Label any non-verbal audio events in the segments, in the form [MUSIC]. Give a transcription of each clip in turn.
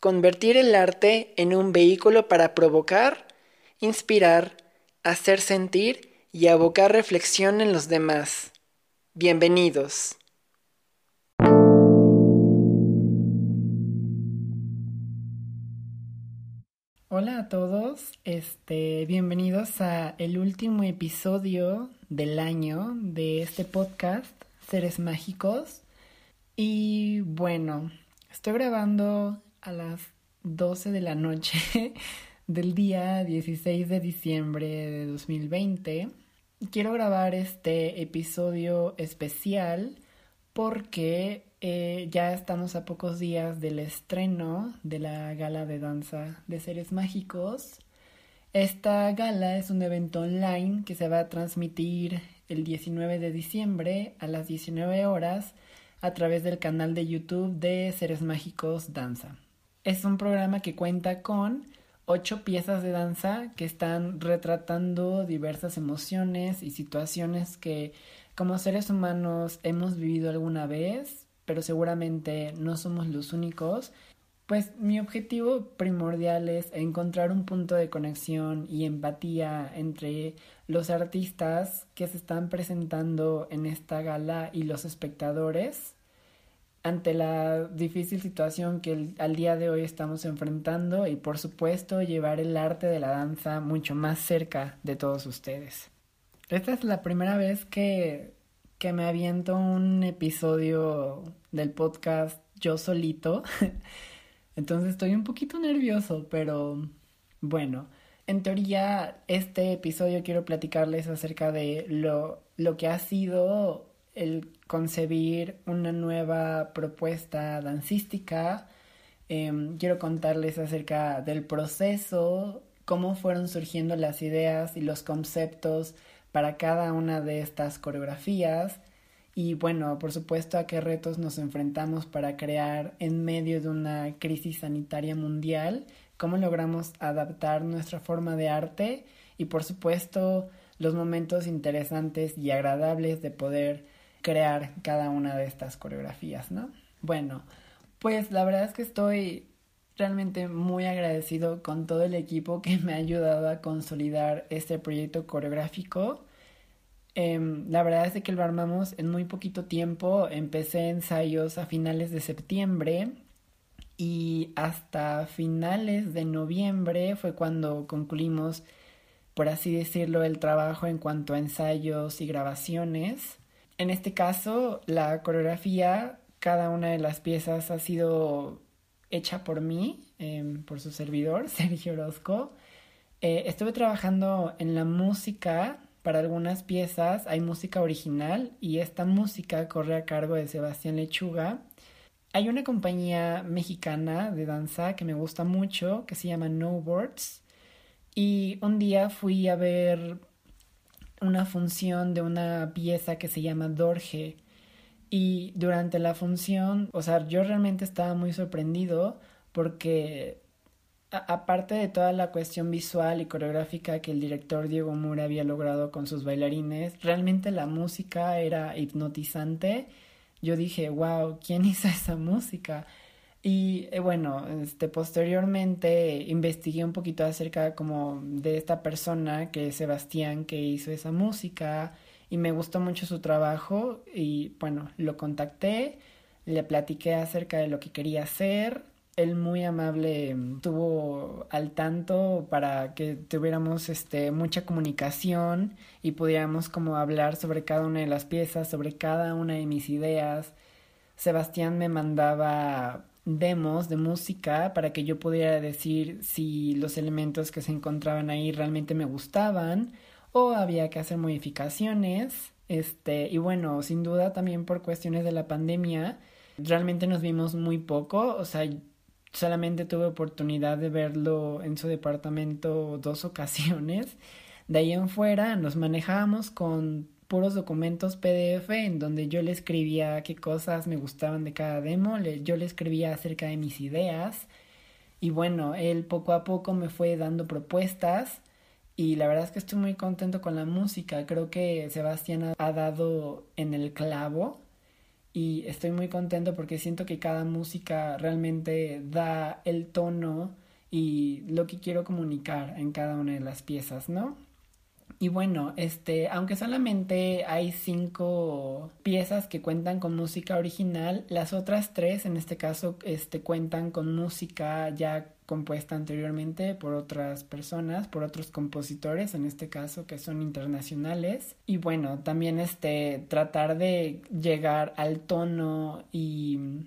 convertir el arte en un vehículo para provocar, inspirar, hacer sentir y abocar reflexión en los demás. Bienvenidos. Hola a todos, este, bienvenidos a el último episodio del año de este podcast, Seres Mágicos. Y bueno, estoy grabando a las 12 de la noche [LAUGHS] del día 16 de diciembre de 2020. Quiero grabar este episodio especial porque eh, ya estamos a pocos días del estreno de la gala de danza de seres mágicos. Esta gala es un evento online que se va a transmitir el 19 de diciembre a las 19 horas a través del canal de YouTube de Seres Mágicos Danza. Es un programa que cuenta con ocho piezas de danza que están retratando diversas emociones y situaciones que como seres humanos hemos vivido alguna vez, pero seguramente no somos los únicos. Pues mi objetivo primordial es encontrar un punto de conexión y empatía entre los artistas que se están presentando en esta gala y los espectadores ante la difícil situación que al día de hoy estamos enfrentando y por supuesto llevar el arte de la danza mucho más cerca de todos ustedes. Esta es la primera vez que, que me aviento un episodio del podcast yo solito, [LAUGHS] entonces estoy un poquito nervioso, pero bueno, en teoría este episodio quiero platicarles acerca de lo, lo que ha sido el concebir una nueva propuesta dancística. Em, quiero contarles acerca del proceso, cómo fueron surgiendo las ideas y los conceptos para cada una de estas coreografías y bueno, por supuesto a qué retos nos enfrentamos para crear en medio de una crisis sanitaria mundial, cómo logramos adaptar nuestra forma de arte y por supuesto los momentos interesantes y agradables de poder crear cada una de estas coreografías, ¿no? Bueno, pues la verdad es que estoy realmente muy agradecido con todo el equipo que me ha ayudado a consolidar este proyecto coreográfico. Em, la verdad es que lo armamos en muy poquito tiempo. Empecé ensayos a finales de septiembre y hasta finales de noviembre fue cuando concluimos, por así decirlo, el trabajo en cuanto a ensayos y grabaciones. En este caso, la coreografía, cada una de las piezas ha sido hecha por mí, em, por su servidor, [LAUGHS] Sergio Orozco. Eh, estuve trabajando en la música para algunas piezas, hay música original y esta música corre a cargo de Sebastián Lechuga. Hay una compañía mexicana de danza que me gusta mucho, que se llama No Words. Y un día fui a ver una función de una pieza que se llama Dorje. Y durante la función, o sea, yo realmente estaba muy sorprendido porque aparte de toda la cuestión visual y coreográfica que el director Diego Mura había logrado con sus bailarines, realmente la música era hipnotizante. Yo dije, wow, ¿quién hizo esa música? Y eh, bueno, este, posteriormente investigué un poquito acerca como de esta persona que es Sebastián que hizo esa música y me gustó mucho su trabajo y bueno, lo contacté, le platiqué acerca de lo que quería hacer. Él muy amable estuvo al tanto para que tuviéramos este mucha comunicación y pudiéramos como hablar sobre cada una de las piezas, sobre cada una de mis ideas. Sebastián me mandaba demos de música para que yo pudiera decir si los elementos que se encontraban ahí realmente me gustaban o había que hacer modificaciones. Este, y bueno, sin duda también por cuestiones de la pandemia, realmente nos vimos muy poco, o sea, solamente tuve oportunidad de verlo en su departamento dos ocasiones. De ahí en fuera nos manejábamos con puros documentos PDF en donde yo le escribía qué cosas me gustaban de cada demo, yo le escribía acerca de mis ideas y bueno, él poco a poco me fue dando propuestas y la verdad es que estoy muy contento con la música, creo que Sebastián ha dado en el clavo y estoy muy contento porque siento que cada música realmente da el tono y lo que quiero comunicar en cada una de las piezas, ¿no? Y bueno, este, aunque solamente hay cinco piezas que cuentan con música original, las otras tres, en este caso, este, cuentan con música ya compuesta anteriormente por otras personas, por otros compositores, en este caso, que son internacionales. Y bueno, también este, tratar de llegar al tono y,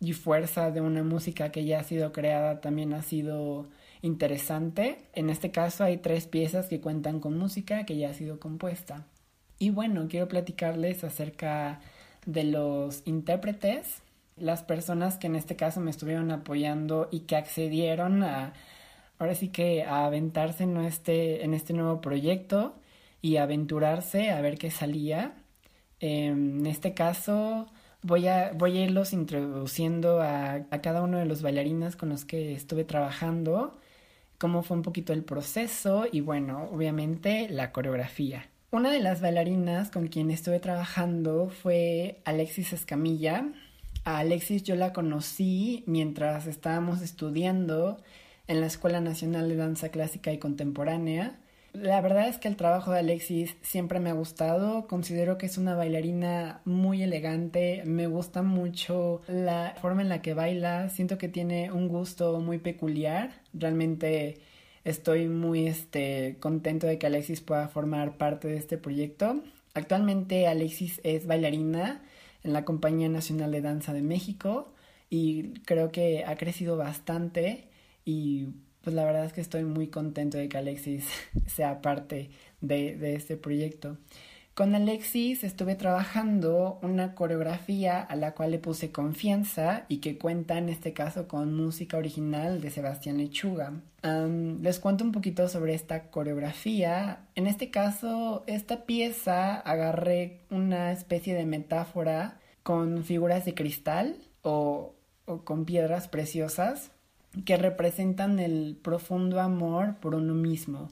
y fuerza de una música que ya ha sido creada también ha sido interesante. En este caso hay tres piezas que cuentan con música que ya ha sido compuesta. Y bueno, quiero platicarles acerca de los intérpretes, las personas que en este caso me estuvieron apoyando y que accedieron a, ahora sí que a aventarse en este, en este nuevo proyecto y aventurarse a ver qué salía. Em, en este caso voy a, voy a irlos introduciendo a, a cada uno de los bailarines con los que estuve trabajando cómo fue un poquito el proceso y bueno, obviamente la coreografía. Una de las bailarinas con quien estuve trabajando fue Alexis Escamilla. A Alexis yo la conocí mientras estábamos estudiando en la Escuela Nacional de Danza Clásica y Contemporánea la verdad es que el trabajo de Alexis siempre me ha gustado. Considero que es una bailarina muy elegante. Me gusta mucho la forma en la que baila. Siento que tiene un gusto muy peculiar. Realmente estoy muy este, contento de que Alexis pueda formar parte de este proyecto. Actualmente Alexis es bailarina en la Compañía Nacional de Danza de México y creo que ha crecido bastante y pues la verdad es que estoy muy contento de que Alexis [LAUGHS] sea parte de, este proyecto. Con Alexis estuve trabajando una coreografía a la cual le puse confianza y que cuenta en este caso con música original de Sebastián Lechuga. les cuento un poquito sobre esta coreografía. En este caso, esta pieza agarré una especie de metáfora con figuras de cristal o con piedras preciosas que representan el profundo amor por uno mismo.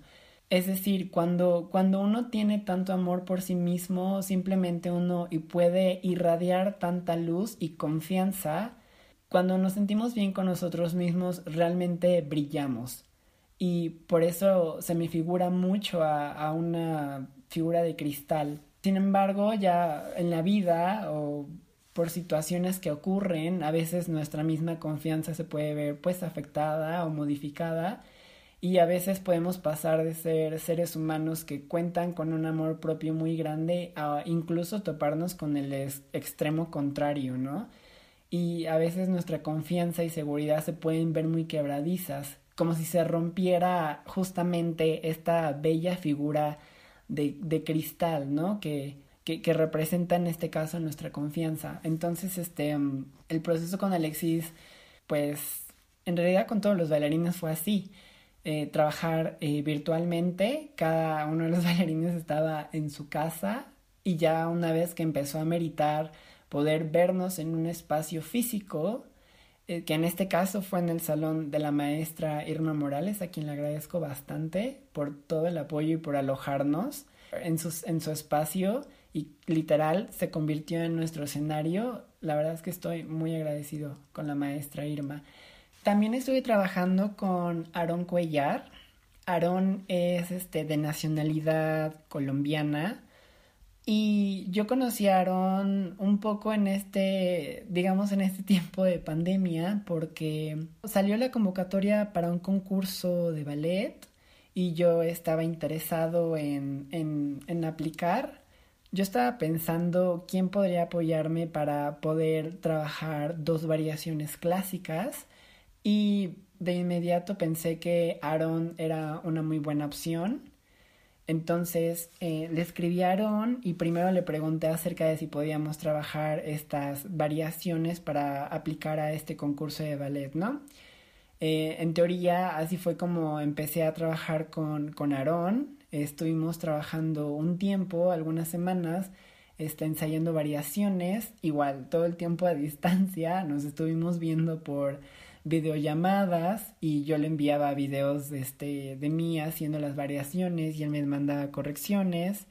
Es decir, cuando, cuando uno tiene tanto amor por sí mismo, simplemente uno y puede irradiar tanta luz y confianza, cuando nos sentimos bien con nosotros mismos, realmente brillamos. Y por eso se me figura mucho a, a una figura de cristal. Sin embargo, ya en la vida o por situaciones que ocurren, a veces nuestra misma confianza se puede ver pues afectada o modificada y a veces podemos pasar de ser seres humanos que cuentan con un amor propio muy grande a incluso toparnos con el extremo contrario, ¿no? Y a veces nuestra confianza y seguridad se pueden ver muy quebradizas, como si se rompiera justamente esta bella figura de, de cristal, ¿no? Que, que, representa en este caso nuestra confianza. Entonces, este, mm, el proceso con Alexis, pues, en realidad con todos los bailarines fue así. Eh, trabajar eh, virtualmente, cada uno de los [LAUGHS] bailarines estaba en su casa y ya una vez que empezó a meritar poder vernos en un espacio físico, eh, que en este caso fue en el salón de la maestra Irma Morales, a quien le agradezco bastante por todo el apoyo y por alojarnos en, sus, en su espacio y literal se convirtió en nuestro escenario. La verdad es que estoy muy agradecido con la maestra Irma. También estuve trabajando con Aarón Cuellar. Aarón es este, de nacionalidad colombiana. Y yo conocí a Aarón un poco en este, digamos, en este [LAUGHS] tiempo de pandemia, porque salió la convocatoria para un concurso de ballet y yo estaba interesado en, en, en aplicar yo estaba pensando quién podría apoyarme para poder trabajar dos variaciones clásicas y de inmediato pensé que Aaron era una muy buena opción. Entonces eh, le escribí a Aaron y primero le pregunté acerca de si podíamos trabajar estas variaciones para aplicar a este concurso de ballet, ¿no? Eh, en teoría, así fue como empecé a trabajar con, con Aarón. Estuvimos trabajando un tiempo, algunas semanas, está ensayando variaciones, igual todo el tiempo a [LAUGHS] distancia, nos estuvimos viendo por videollamadas y yo le enviaba videos este, de mí haciendo las variaciones y él me mandaba correcciones,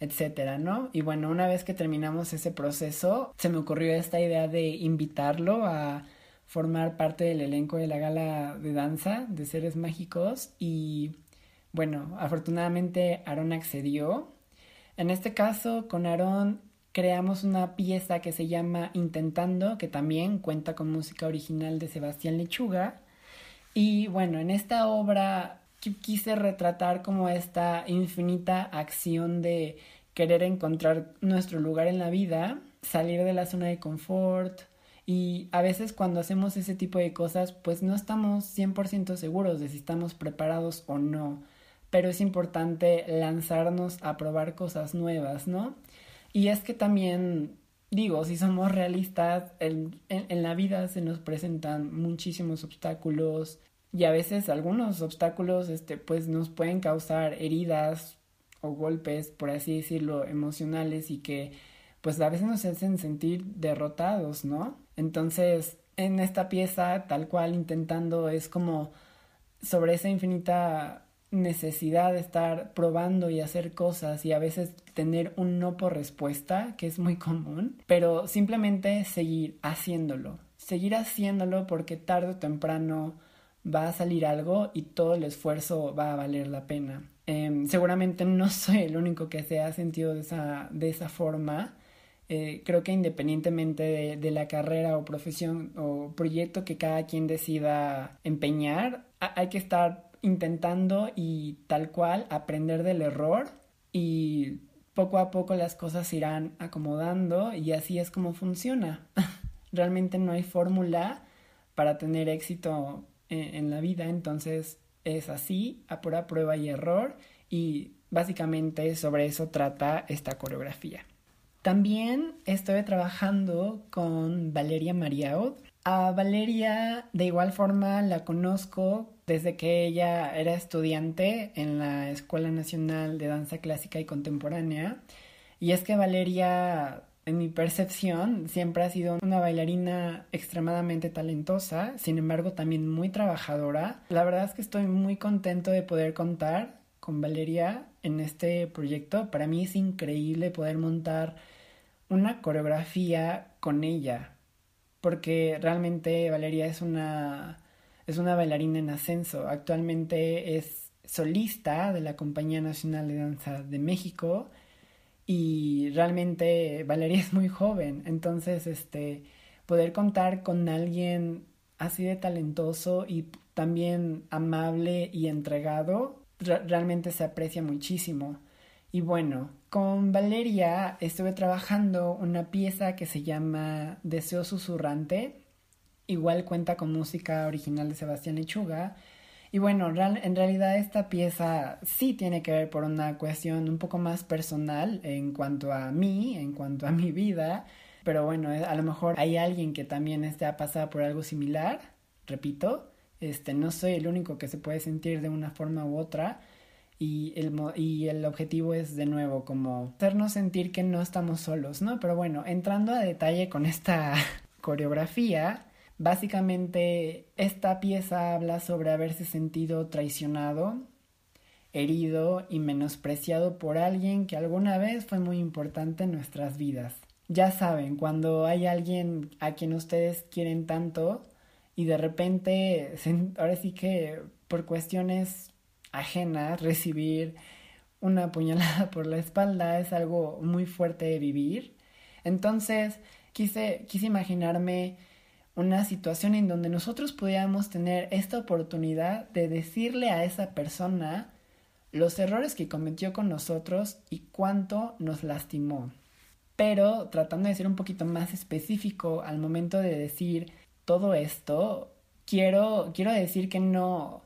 etcétera, ¿no? Y bueno, una vez que terminamos ese proceso, se me ocurrió esta idea de invitarlo a formar parte del elenco de la gala de danza de seres mágicos y bueno, afortunadamente Aaron accedió. En este caso, con Aaron creamos una pieza que se llama Intentando, que también cuenta con música original de Sebastián Lechuga. Y bueno, en esta obra quise retratar como esta infinita acción de querer encontrar nuestro lugar en la vida, salir de la zona de confort. Y a veces cuando hacemos ese tipo de cosas, pues no estamos 100% seguros de si estamos preparados o no. Pero es importante lanzarnos a probar cosas nuevas, ¿no? Y es que también, digo, si somos realistas, en, en, la vida se nos presentan muchísimos obstáculos y a veces algunos obstáculos, este, pues nos pueden causar heridas o golpes, por así decirlo, emocionales y que pues a veces nos hacen sentir derrotados, ¿no? Entonces, en esta pieza, tal cual intentando, es como sobre esa infinita necesidad de estar probando y hacer cosas y a veces tener un no por respuesta, que es muy común, pero simplemente seguir haciéndolo, seguir haciéndolo porque tarde o temprano va a salir algo y todo el esfuerzo va a valer la pena. Em, seguramente no [LAUGHS] soy el único que se ha sentido de esa, de esa forma. Eh, creo que independientemente de, de, la carrera o profesión o proyecto que cada quien decida empeñar, hay que estar intentando y tal cual aprender del error y poco a poco las cosas se irán acomodando y así es como funciona. [LAUGHS] Realmente no hay fórmula para tener éxito en, la vida, entonces es así, a prueba y error y básicamente sobre eso trata esta coreografía. También estoy trabajando con Valeria Mariaud. A Valeria de igual forma la conozco desde que ella era estudiante en la Escuela Nacional de Danza Clásica y Contemporánea. Y es que Valeria, en mi percepción, siempre ha sido una bailarina extremadamente talentosa, sin embargo también muy trabajadora. La verdad es que estoy muy contento de poder contar con Valeria en este proyecto. Para mí es increíble poder montar una coreografía con ella, porque realmente Valeria es una es una bailarina en ascenso. Actualmente es solista de la Compañía Nacional de Danza de México y realmente Valeria es muy joven. Entonces, este, poder contar con alguien así de talentoso y también amable y entregado, realmente se aprecia muchísimo. Y bueno, con Valeria estuve trabajando una pieza que se llama Deseo Susurrante Igual cuenta con música original de Sebastián Lechuga. Y bueno, en realidad esta pieza sí tiene que ver por una cuestión un poco más personal en cuanto a mí, en cuanto a mi vida. Pero bueno, a lo mejor hay alguien que también esté a pasar por algo similar. Repito, este, no soy el único que se puede sentir de una forma u otra. Y el, y el objetivo es de nuevo como hacernos sentir que no estamos solos, ¿no? Pero bueno, entrando a detalle con esta [LAUGHS] coreografía, Básicamente, esta pieza habla sobre haberse sentido traicionado, herido y menospreciado por alguien que alguna vez fue muy importante en nuestras vidas. Ya saben, cuando hay alguien a quien ustedes quieren tanto y de repente, [LAUGHS] ahora sí que por cuestiones ajenas, recibir una puñalada por la espalda es algo muy fuerte de vivir. Entonces, quise, quise imaginarme una situación en donde nosotros pudiéramos tener esta oportunidad de decirle a esa persona los errores que cometió con nosotros y cuánto nos lastimó. Pero tratando de ser un poquito más específico al momento de decir todo esto, quiero, quiero decir que no,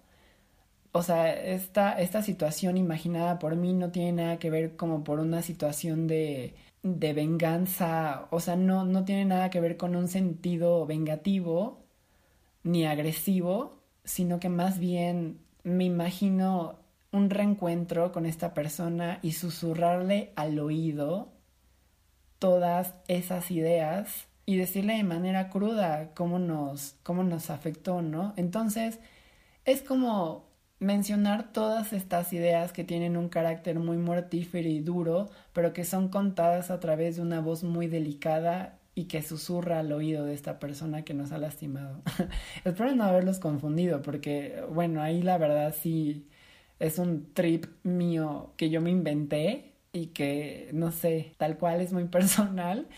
o sea, esta, esta situación imaginada por mí no tiene nada que ver como por una situación de, de venganza, o sea, no, no tiene nada que ver con un sentido vengativo ni agresivo, sino que más bien me imagino un reencuentro con esta persona y susurrarle al oído todas esas ideas y decirle de manera cruda cómo nos, cómo nos afectó, ¿no? Entonces, es como mencionar todas estas ideas que tienen un carácter muy mortífero y duro, pero que son contadas a través de una voz muy delicada y que susurra al oído de esta persona que nos ha lastimado. [LAUGHS] Espero no haberlos confundido, porque, bueno, ahí la verdad sí es un trip mío que yo me inventé y que, no sé, tal cual es muy [LAUGHS] personal,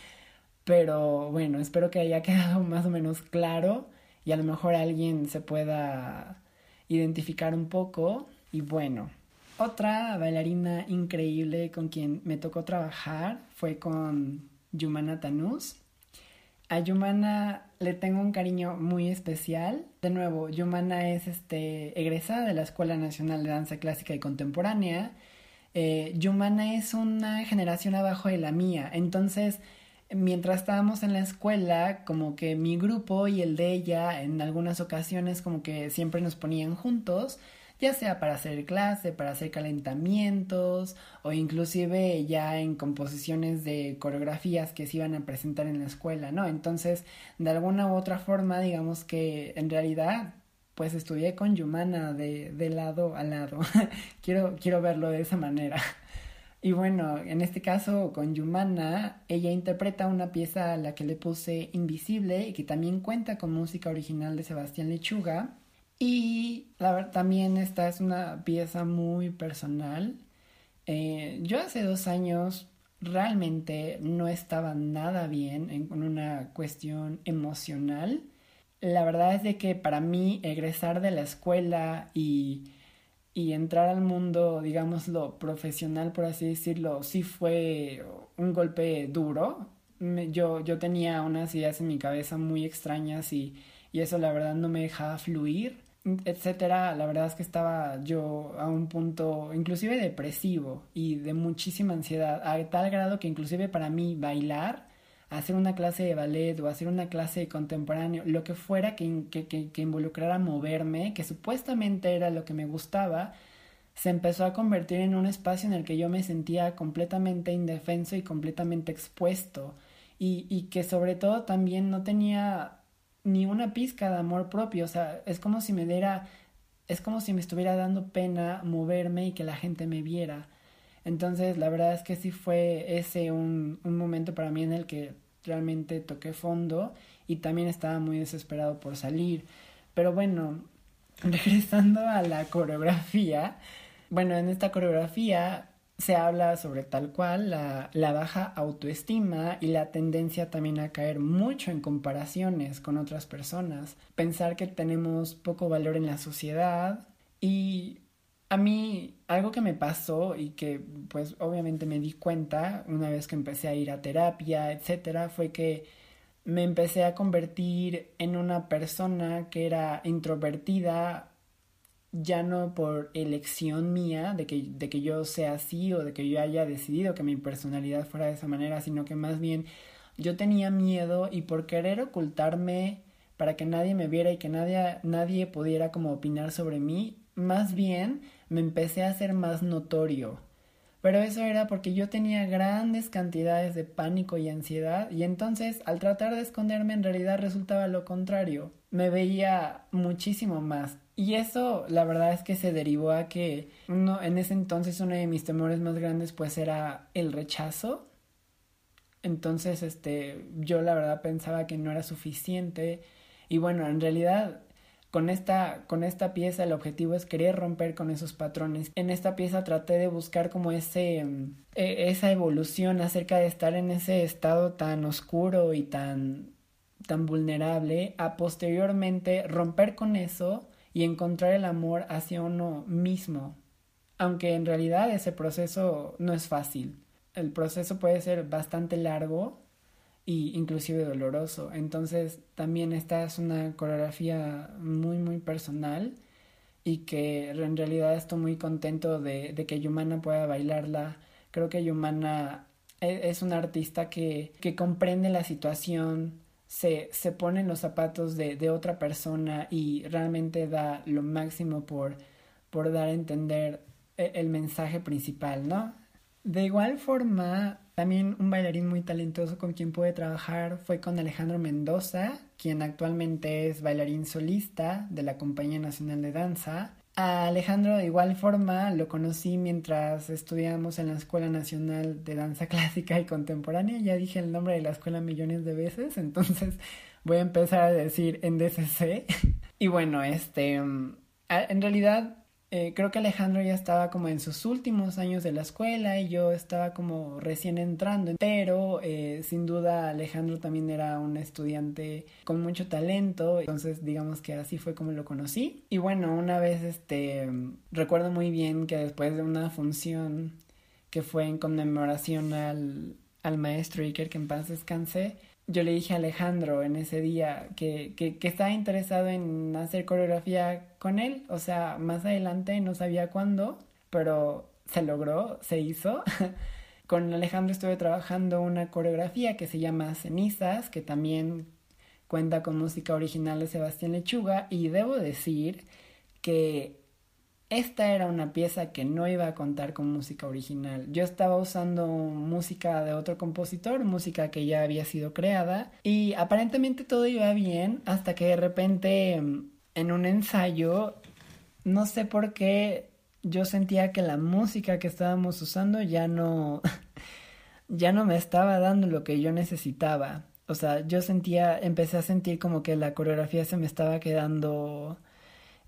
pero bueno, espero que haya quedado [LAUGHS] más o menos claro y a lo mejor alguien se pueda identificar un poco. Y bueno, otra bailarina increíble con quien me tocó trabajar fue con Yumana Tanús. A Yumana le tengo un cariño muy especial. De nuevo, Yumana es este, egresada de la Escuela Nacional de Danza Clásica y Contemporánea. Eh, Yumana es una generación abajo de la mía, entonces mientras estábamos en la escuela, como que mi grupo y el de ella en algunas ocasiones como que siempre nos ponían juntos, ya sea para hacer clase, para hacer calentamientos o inclusive ya en composiciones de coreografías que se iban a presentar en la escuela, ¿no? Entonces, de alguna u otra forma, digamos que en realidad pues estudié con Yumana de, de lado a lado. [LAUGHS] quiero, quiero verlo de esa manera. Y bueno, en este caso con Yumana, ella interpreta una pieza a la que le puse Invisible y que también cuenta con música original de Sebastián Lechuga. Y también esta es una pieza muy personal. Eh, yo hace dos años realmente no estaba nada bien en, con una cuestión emocional. La verdad es de que para mí egresar de la escuela y y entrar al mundo, digámoslo, profesional, por así decirlo, sí fue un golpe duro. yo, yo tenía unas ideas en mi cabeza muy extrañas y, y eso la verdad no me dejaba fluir, etcétera. La verdad es que estaba yo a un punto inclusive depresivo y de muchísima ansiedad, a tal grado que inclusive para mí bailar hacer una clase de ballet o hacer una clase de contemporáneo, lo que fuera que, que, que, involucrara moverme, que supuestamente era lo que me gustaba, se empezó a convertir en un espacio en el que yo me sentía completamente indefenso y completamente expuesto y, y que sobre todo también no tenía ni una pizca de amor propio, o sea, es como si me diera, es como si me estuviera dando pena moverme y que la gente me viera. Entonces, la verdad es que sí fue ese un, un momento para mí en el que realmente toqué fondo y también estaba muy desesperado por salir. Pero bueno, [LAUGHS] regresando a la coreografía, bueno, en esta coreografía se habla sobre tal cual la, la, baja autoestima y la tendencia también a caer mucho en comparaciones con otras personas, pensar que tenemos poco valor en la sociedad y a mí algo que me pasó y que pues obviamente me di cuenta una vez que empecé a ir a terapia, etcétera, fue que me empecé a convertir en una persona que era introvertida ya no por elección mía de que, de que yo sea así o de que yo haya decidido que mi personalidad fuera de esa manera, sino que más bien yo tenía miedo y por querer ocultarme para que nadie me viera y que nadie, nadie pudiera como opinar sobre mí, más bien me empecé a hacer más notorio. Pero eso era porque yo tenía grandes cantidades de pánico y ansiedad y entonces al tratar de esconderme en realidad resultaba lo contrario. Me veía muchísimo más. Y eso la verdad es que se derivó a que uno, en ese entonces uno de mis temores más grandes pues era el rechazo. Entonces este yo la verdad pensaba que no era suficiente y bueno, en realidad con esta, con esta pieza el objetivo es querer romper con esos patrones. En esta pieza traté de buscar como ese, mm, e, esa evolución acerca de estar en ese estado tan oscuro y tan, tan vulnerable, a posteriormente romper con eso y encontrar el amor hacia uno mismo. Aunque en realidad ese proceso no es fácil. El proceso puede ser bastante largo y inclusive doloroso. Entonces también esta es una coreografía muy muy personal y que en realidad estoy muy contento de, que Yumana pueda bailarla. Creo que Yumana e, es una artista que, que comprende la situación, se, se pone en los zapatos de, de, otra persona y realmente da lo máximo por, por dar a entender e, el mensaje principal, ¿no? De igual forma, también un bailarín muy talentoso con quien pude trabajar fue con Alejandro Mendoza, quien actualmente es bailarín solista de la Compañía Nacional de Danza. A Alejandro de igual forma lo conocí mientras estudiamos en la Escuela Nacional de Danza [LAUGHS] Clásica y Contemporánea. Ya dije el nombre de la escuela millones de veces, [LAUGHS] entonces voy a empezar a decir en [LAUGHS] y bueno, este, mm, en realidad eh, creo que Alejandro ya estaba como en sus últimos años de la escuela y yo estaba como recién entrando, pero eh, sin duda Alejandro también era un estudiante con mucho talento, entonces digamos que así fue como lo conocí. Y bueno, una vez este, recuerdo muy bien que después de una función que fue en conmemoración al, al maestro Iker, que en paz descanse, yo le dije a Alejandro en ese día que, que, estaba interesado en hacer coreografía con él. O sea, más adelante no sabía cuándo, pero se logró, se hizo. [LAUGHS] con Alejandro estuve trabajando una coreografía que se llama Cenizas, que también cuenta con música original de Sebastián Lechuga. Y debo decir que esta era una pieza que no iba a contar con música original. Yo estaba usando música de otro compositor, música que ya había sido creada, y aparentemente todo iba bien hasta que de repente en un ensayo, no sé por qué, yo sentía que la música que estábamos usando ya no, [LAUGHS] ya no me estaba dando lo que yo necesitaba. O sea, yo sentía, empecé a sentir como que la coreografía se me estaba quedando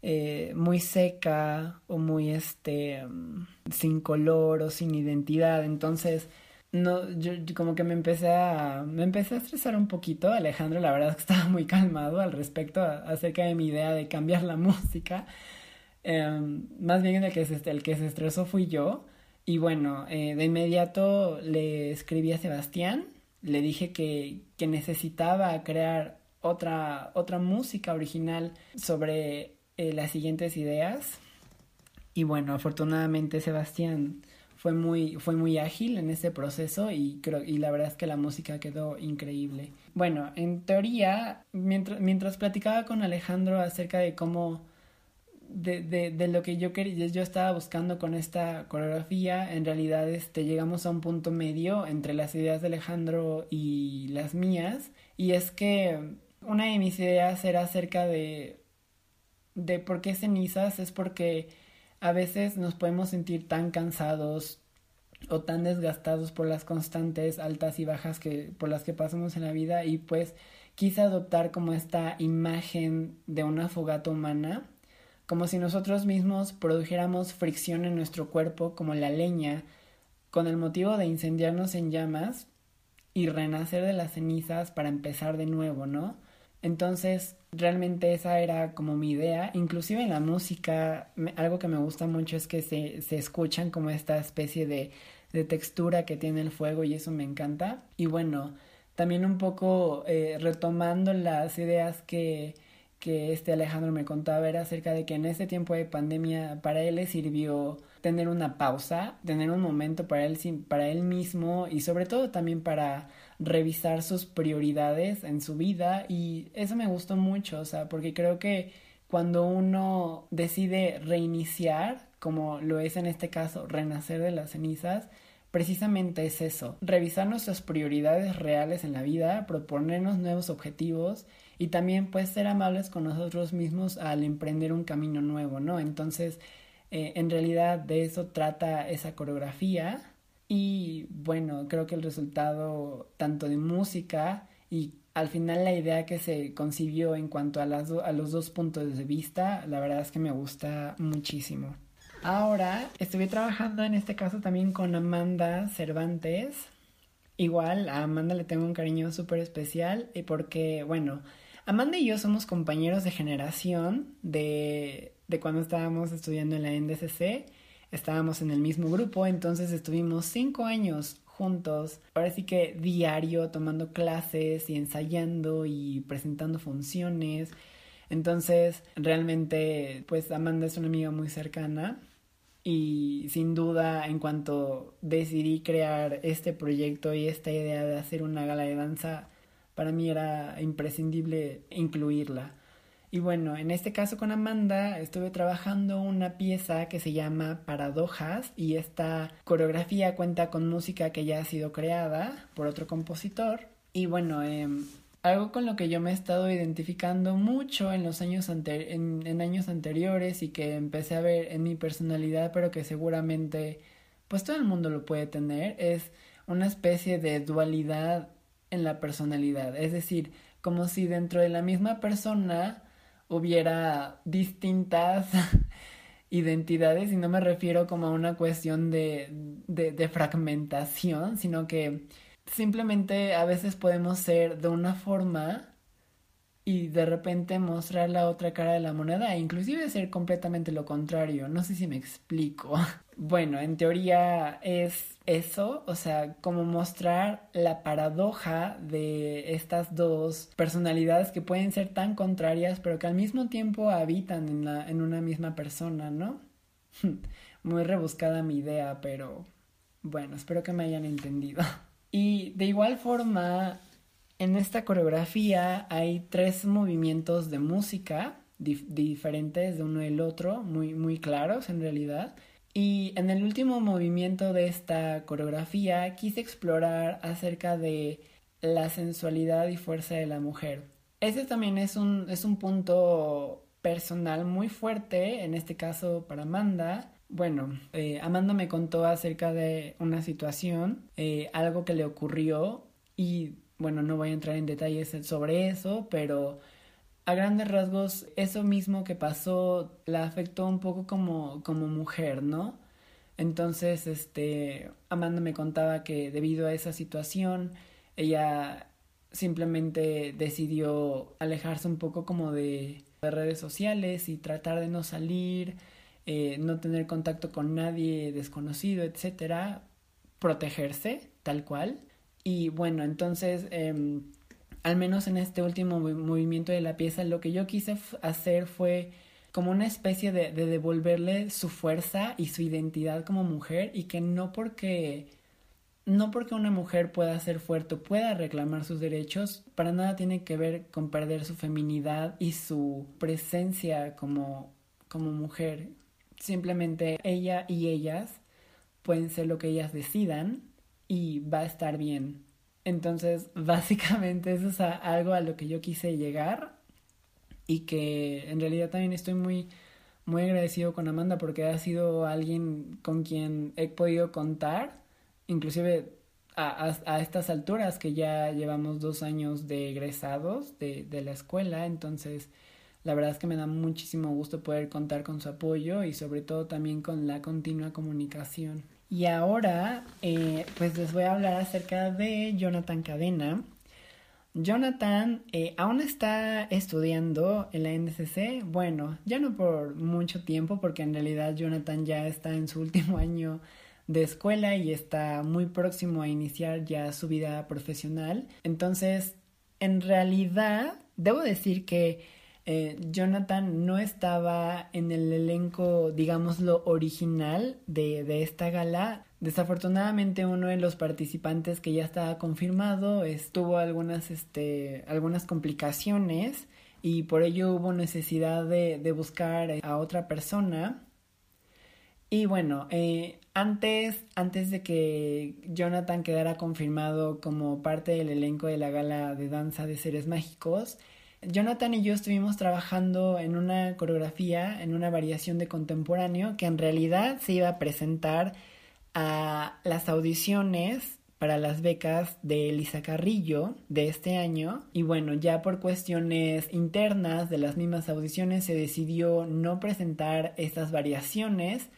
eh, muy seca o muy este mm, sin color o sin identidad. Entonces no yo, como que me empecé a me empecé a estresar un poquito Alejandro la verdad es que estaba muy calmado al respecto acerca de mi idea de cambiar la [LAUGHS] música. Em, más bien el que se, el que se estresó fui yo. Y bueno eh, de inmediato le escribí a Sebastián le dije que, que necesitaba crear otra, otra música original sobre eh, las siguientes ideas. Y bueno, afortunadamente Sebastián fue muy, fue muy ágil en ese proceso y, creo, y la verdad es que la música quedó increíble. Bueno, en teoría, mientras, mientras platicaba con Alejandro acerca de cómo, de, de, lo que yo quería, yo estaba buscando con esta coreografía, en realidad este, llegamos a un punto medio entre las ideas de Alejandro y las mías, y es que una de mis ideas era acerca de de por qué cenizas es porque a veces nos podemos sentir tan cansados o tan desgastados por las constantes altas y bajas que por las que pasamos en la vida y pues quise adoptar como esta imagen de una fogata humana como si nosotros mismos produjéramos fricción en nuestro cuerpo como la leña con el motivo de incendiarnos en llamas y renacer de las cenizas para empezar de nuevo, ¿no? Entonces, realmente esa era como mi idea. Inclusive en la música, algo que me gusta mucho es que se, se escuchan como esta especie de, de, textura que tiene el fuego y eso me encanta. Y bueno, también un poco eh, retomando las ideas que, que este Alejandro me contaba era acerca de que en ese tiempo de pandemia para él le sirvió tener una pausa, tener un momento para él, para él mismo y sobre todo también para revisar sus prioridades en su vida y eso me gustó mucho, o sea, porque creo que cuando uno decide reiniciar, como lo es en este caso, renacer de las cenizas, precisamente es eso, revisar nuestras prioridades reales en la vida, proponernos nuevos objetivos y también pues ser amables con nosotros mismos al emprender un camino nuevo, ¿no? Entonces, eh, en realidad de eso trata esa coreografía y bueno, creo que el resultado tanto de música y al final la idea que se concibió en cuanto a, las a los dos puntos de vista, la verdad es que me gusta muchísimo. Ahora estuve trabajando en este caso también con Amanda Cervantes. Igual a Amanda le tengo un cariño súper especial y porque, bueno, Amanda y yo somos compañeros de generación de, de cuando estábamos estudiando en la NDCC estábamos en el mismo grupo, entonces estuvimos cinco años juntos, ahora sí que diario tomando clases y ensayando y presentando funciones. Entonces, realmente, pues Amanda es una amiga muy cercana y sin duda en cuanto decidí crear este proyecto y esta idea de hacer una gala de danza, para mí era imprescindible incluirla. Y bueno, en este caso con Amanda estuve trabajando una pieza que se llama Paradojas y esta coreografía cuenta con música que ya ha sido creada por otro compositor. Y bueno, eh, algo con lo que yo me he estado identificando mucho en los años, en, años anteriores y que empecé a ver en mi personalidad, pero que seguramente pues todo el mundo lo puede tener, es una especie de dualidad en la personalidad. Es decir, como si dentro de la misma persona hubiera distintas [LAUGHS] identidades y no me refiero como a una cuestión de, de fragmentación, sino que simplemente a veces podemos ser de una forma y de repente mostrar la otra cara de la moneda e inclusive ser completamente lo contrario. No sé si me explico. [LAUGHS] Bueno, en teoría es eso, o sea, como mostrar la paradoja de estas dos personalidades que pueden ser tan contrarias pero que al mismo tiempo habitan en, la, en una misma persona, ¿no? [LAUGHS] Muy rebuscada mi idea, pero bueno, espero que me hayan entendido. [LAUGHS] Y de igual forma, en esta coreografía hay tres movimientos de música diferentes de uno del otro, muy, muy claros en realidad. Y en el último movimiento de esta coreografía quise explorar acerca de la sensualidad y fuerza de la mujer. Ese también es un, es un punto personal muy fuerte, en este caso para Amanda, bueno, eh, Amanda me contó acerca de una situación, eh, algo que le ocurrió y bueno, no voy a entrar en detalles sobre eso, pero a grandes rasgos eso mismo que pasó la afectó un poco como, como mujer, ¿no? Entonces, este, Amanda me contaba que debido a esa situación, ella simplemente decidió alejarse un poco como de redes sociales y tratar de no salir, eh, no tener contacto con nadie desconocido, etcétera, protegerse tal cual. Y bueno, entonces, em, al menos en este último movimiento de la pieza, lo que yo quise hacer fue como una especie de, de devolverle su fuerza y su identidad como mujer y que no porque no porque una mujer pueda ser fuerte o pueda reclamar sus derechos, para nada tiene que ver con perder su feminidad y su presencia como, como mujer. Simplemente ella y ellas pueden ser lo que ellas decidan y va a estar bien. Entonces, [LAUGHS] básicamente eso es algo a lo que yo quise llegar y que en realidad también estoy muy muy agradecido con Amanda porque ha sido alguien con quien he podido contar, inclusive a, a, estas alturas que ya llevamos dos años de egresados de, de la escuela, entonces la verdad es que me da muchísimo gusto poder contar con su apoyo y sobre todo también con la continua comunicación. Y ahora, eh, pues les voy a hablar acerca de Jonathan Cadena. Jonathan eh, aún está estudiando en la NCC. Bueno, ya no por mucho tiempo, porque en realidad Jonathan ya está en su último [LAUGHS] año de escuela y está muy próximo a iniciar ya su vida profesional. Entonces, en realidad, debo decir que eh, Jonathan no estaba en el elenco, digámoslo, original de, de, esta gala. Desafortunadamente uno de los participantes que ya estaba confirmado estuvo algunas, este, algunas complicaciones y por ello hubo necesidad de, de buscar a otra persona. Y bueno, eh, antes, antes de que Jonathan quedara confirmado como parte del elenco de la gala de danza de seres mágicos, Jonathan y yo estuvimos trabajando en una coreografía, en una variación de contemporáneo, que en realidad se iba a presentar a las audiciones para las becas de Elisa Carrillo de este año. Y bueno, ya por cuestiones internas de las mismas audiciones se decidió no presentar estas variaciones.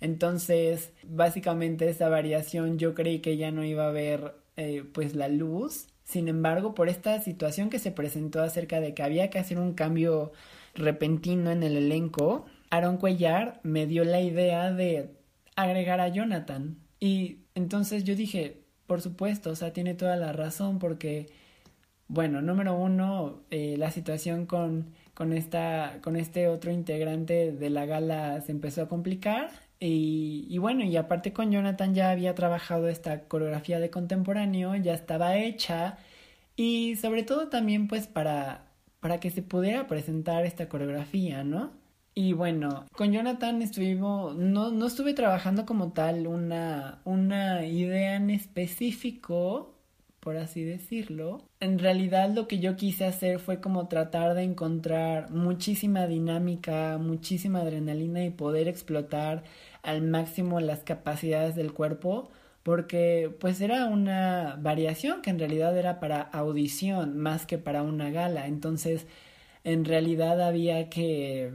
Entonces, básicamente esa variación yo creí que ya no iba a ver eh, pues la luz sin embargo, por esta situación que se presentó acerca de que había que hacer un cambio repentino en el elenco, Aaron Cuellar me dio la idea de agregar a Jonathan. Y entonces yo dije, por supuesto, o sea, tiene toda la razón porque, bueno, número uno, eh, la situación con, con, esta, con este otro integrante de la gala se empezó a complicar. Y, bueno, y aparte con Jonathan ya había trabajado esta coreografía de contemporáneo, ya estaba hecha. Y sobre todo también pues para, para que se pudiera presentar esta coreografía, ¿no? Y bueno, con Jonathan estuvimos, no, no estuve trabajando como tal una, una idea en específico, por así decirlo. En realidad lo que yo quise hacer fue como tratar de encontrar muchísima dinámica, muchísima adrenalina y poder explotar al máximo las capacidades del cuerpo porque pues era una variación que en realidad era para audición más que para una gala. Entonces, en realidad había que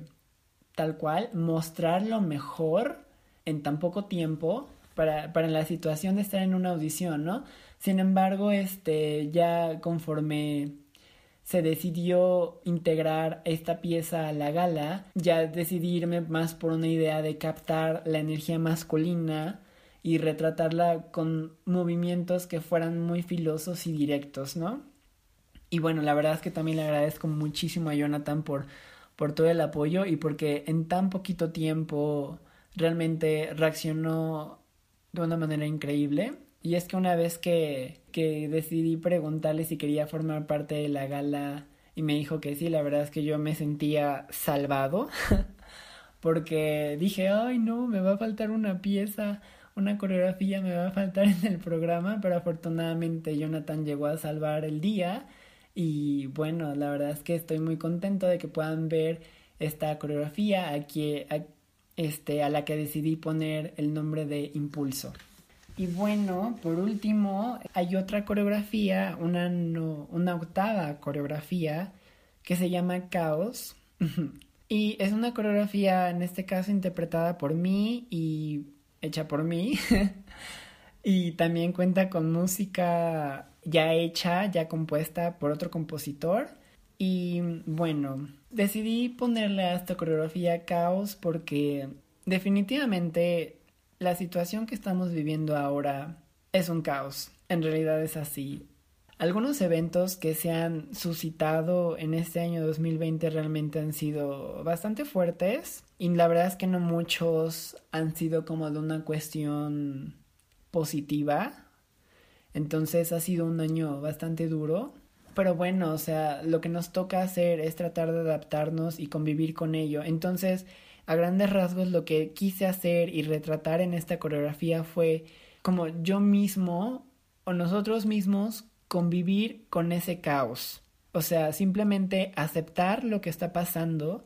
tal cual mostrar lo mejor en tan poco tiempo para, para la situación de estar en una audición, ¿no? Sin embargo, este, ya conforme se decidió integrar esta pieza a la gala, ya decidí irme más por una idea de captar la energía masculina y retratarla con movimientos que fueran muy filosos y directos, ¿no? Y bueno, la verdad es que también le agradezco muchísimo a Jonathan por, por todo el apoyo y porque en tan poquito tiempo realmente reaccionó de una manera increíble. Y es que una vez que, que decidí preguntarle si quería formar parte de la gala y me dijo que sí, la verdad es que yo me sentía salvado [LAUGHS] porque dije, ay no, me va a faltar una pieza, una coreografía me va a faltar en el programa, pero afortunadamente Jonathan llegó a salvar el día y bueno, la verdad es que estoy muy contento de que puedan ver esta coreografía aquí, a, este, a la que decidí poner el nombre de Impulso. Y bueno, por último, hay otra coreografía, una, una octava coreografía que se llama Caos. [LAUGHS] y es una coreografía, en este caso, interpretada por mí y hecha por mí. [LAUGHS] y también cuenta con música ya hecha, ya compuesta por otro compositor. Y bueno, decidí ponerle a esta coreografía caos porque definitivamente la situación que estamos viviendo ahora es un caos. En realidad es así. Algunos eventos que se han suscitado en este año 2020 realmente han sido bastante fuertes y la verdad es que no muchos han sido como de una cuestión positiva. Entonces ha sido un año bastante duro. Pero bueno, o sea, lo que nos toca hacer es tratar de adaptarnos y convivir con ello. Entonces, a grandes rasgos lo que quise hacer y retratar en esta coreografía fue como yo mismo o nosotros mismos convivir con ese caos. O sea, simplemente aceptar lo que está pasando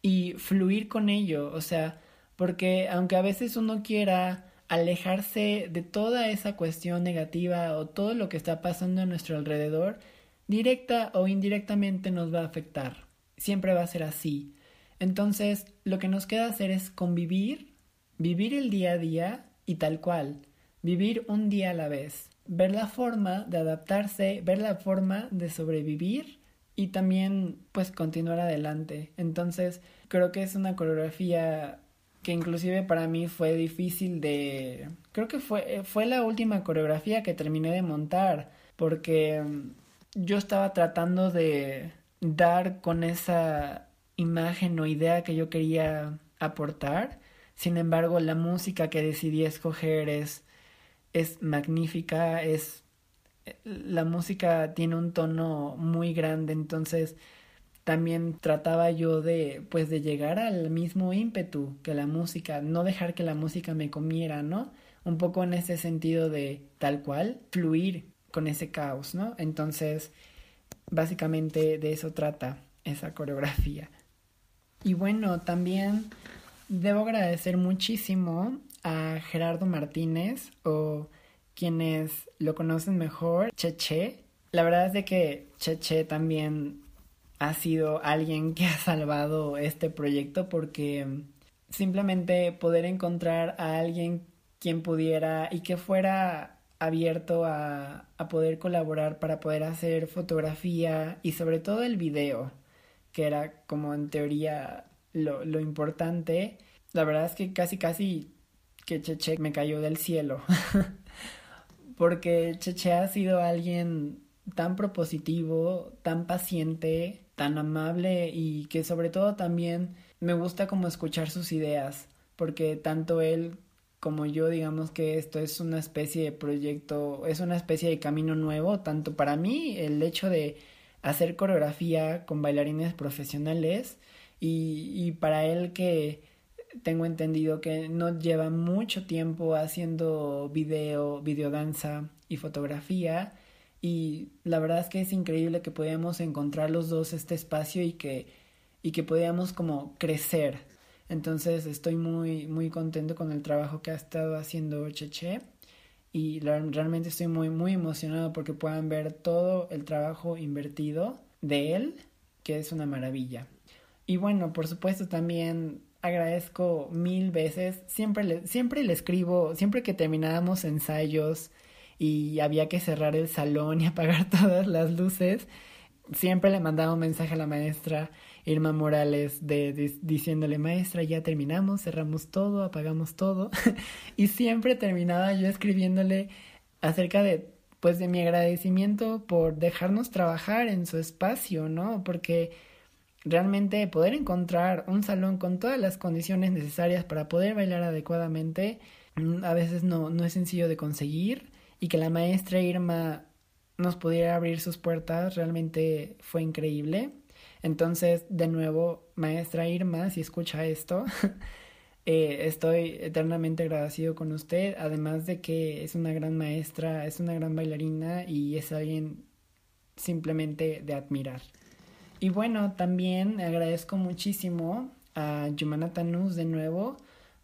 y fluir con ello. O sea, porque aunque a veces uno quiera alejarse de toda esa cuestión negativa o todo lo que está pasando a nuestro alrededor, directa o indirectamente nos va a afectar. Siempre va a ser así. Entonces, lo que nos queda hacer es convivir, vivir el día a día y tal cual, vivir un día a la vez ver la forma de adaptarse, ver la forma de sobrevivir y también pues continuar adelante. Entonces creo que es una coreografía que inclusive para mí fue difícil de... Creo que fue, fue la última coreografía que terminé de montar porque yo estaba tratando de dar con esa imagen o idea que yo quería aportar. Sin embargo, la música que decidí escoger es es magnífica, es la música tiene un tono muy grande, entonces también trataba yo de pues de llegar al mismo ímpetu que la música, no dejar que la música me comiera, ¿no? Un poco en ese sentido de tal cual fluir con ese caos, ¿no? Entonces, básicamente de eso trata esa coreografía. Y bueno, también debo agradecer muchísimo a Gerardo Martínez o quienes lo conocen mejor, Cheche. La verdad es de que Cheche también ha sido alguien que ha salvado este proyecto porque simplemente poder encontrar a alguien quien pudiera y que fuera abierto a, a poder colaborar para poder hacer fotografía y sobre todo el video, que era como en teoría lo, lo importante. La verdad es que casi casi que Cheche me cayó del cielo. [LAUGHS] Porque Cheche ha sido alguien tan propositivo, tan paciente, tan amable y que sobre todo también me gusta como escuchar sus ideas, porque tanto él como yo digamos que esto es una especie de proyecto, es una especie de camino nuevo, tanto para mí el hecho de hacer coreografía con bailarines profesionales y, y para él que tengo entendido que no lleva mucho tiempo haciendo video, videodanza y fotografía y la verdad es que es increíble que podamos encontrar los dos este espacio y que y que podamos como crecer. Entonces estoy muy muy contento con el trabajo que ha estado haciendo Cheche y realmente estoy muy muy emocionado porque puedan ver todo el trabajo invertido de él, que es una maravilla. Y bueno, por supuesto también agradezco mil veces, siempre le, siempre le escribo, siempre que terminábamos ensayos y había que cerrar el salón y [LAUGHS] apagar todas las luces, siempre le mandaba un mensaje a la maestra Irma Morales de, diciéndole, maestra, ya terminamos, cerramos todo, apagamos todo. [LAUGHS] y siempre terminaba yo escribiéndole acerca de, pues, de mi agradecimiento por dejarnos trabajar en su espacio, ¿no? Porque realmente poder encontrar un salón con todas las condiciones necesarias para poder bailar adecuadamente mm, a veces no, no es sencillo de conseguir y que la maestra Irma nos pudiera abrir sus puertas realmente fue increíble. Entonces, de nuevo, maestra Irma, si escucha esto, [LAUGHS] eh, estoy eternamente agradecido con usted, además de que es una gran maestra, es una gran bailarina y es alguien simplemente de admirar. Y bueno, también agradezco muchísimo a Yumana Tanus de nuevo,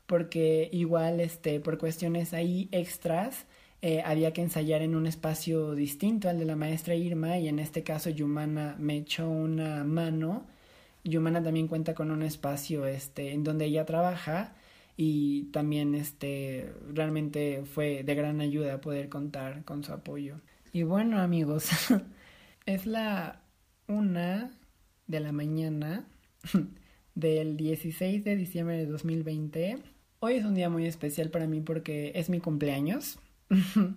porque igual, este, por cuestiones ahí extras, eh, había que ensayar en un espacio distinto al de la maestra Irma y en este caso Yumana me echó una mano. Yumana también cuenta con un espacio este, en donde ella trabaja y también este, realmente fue de gran ayuda poder contar con su apoyo. Y bueno amigos, [LAUGHS] es la una de la mañana [LAUGHS] del 16 de diciembre de 2020. Hoy es un día muy especial para mí porque es mi cumpleaños. [LAUGHS]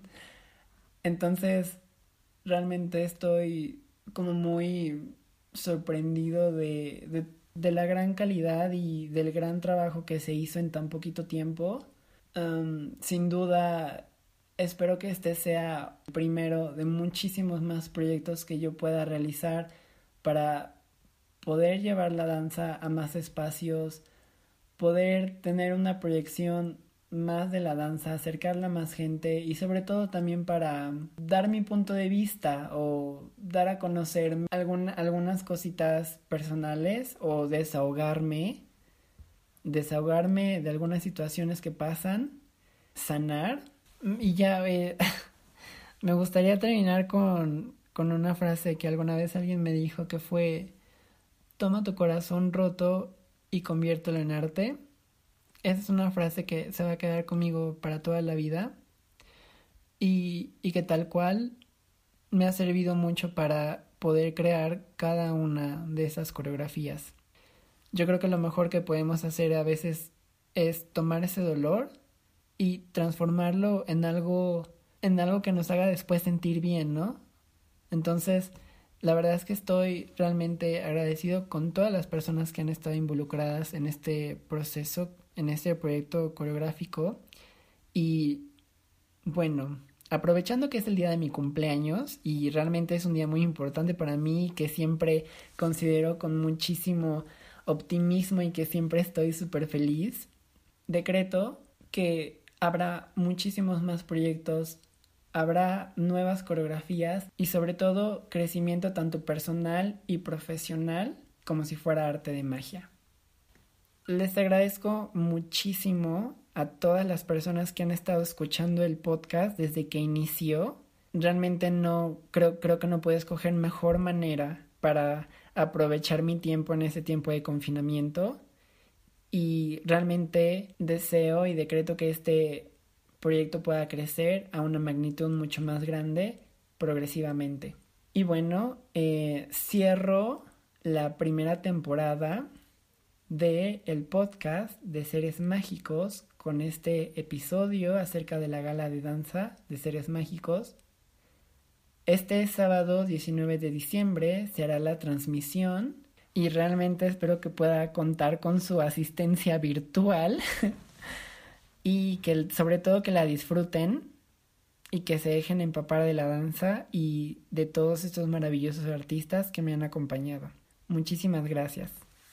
Entonces, realmente estoy como muy sorprendido de, de, la gran calidad y del gran trabajo que se hizo en tan poquito tiempo. sin duda, espero que este sea primero de muchísimos más proyectos que yo pueda realizar para poder llevar la danza a más espacios, poder tener una proyección más de la danza, acercarla a más gente y sobre todo también para dar mi punto de vista o dar a conocer algunas cositas personales o desahogarme, desahogarme de algunas situaciones que pasan, sanar. Y ya eh, [LAUGHS] me gustaría terminar con, con una frase que alguna vez alguien me dijo que fue toma tu corazón roto y conviértelo en arte esa es una frase que se va a quedar conmigo para toda la vida y, y que tal cual me ha servido mucho para poder crear cada una de esas coreografías. Yo creo que lo mejor que podemos hacer a veces es tomar ese dolor y transformarlo en algo en algo que nos haga después sentir bien, ¿no? Entonces, la verdad es que estoy realmente agradecido con todas las personas que han estado involucradas en este proceso en este proyecto coreográfico. Y bueno, aprovechando que es el día de mi cumpleaños y realmente es un día muy importante para mí que siempre considero con muchísimo optimismo y que siempre estoy súper feliz, decreto que habrá muchísimos más proyectos, habrá nuevas coreografías y sobre todo crecimiento tanto personal y profesional como si fuera arte de magia. Les agradezco muchísimo a todas las personas que han estado escuchando el podcast desde que inició. Realmente no creo, creo que no puedo escoger mejor manera para aprovechar mi tiempo en ese tiempo de confinamiento. Y realmente deseo y decreto que este proyecto pueda crecer a una magnitud mucho más grande progresivamente. Y bueno, eh, cierro la primera temporada de el podcast de Seres Mágicos con este episodio acerca de la gala de danza de Seres Mágicos. Este sábado 19 de diciembre se hará la transmisión y realmente espero que pueda contar con su asistencia virtual [LAUGHS] y que sobre todo que la disfruten y que se dejen empapar de la danza y de todos estos maravillosos artistas que me han acompañado. Muchísimas gracias.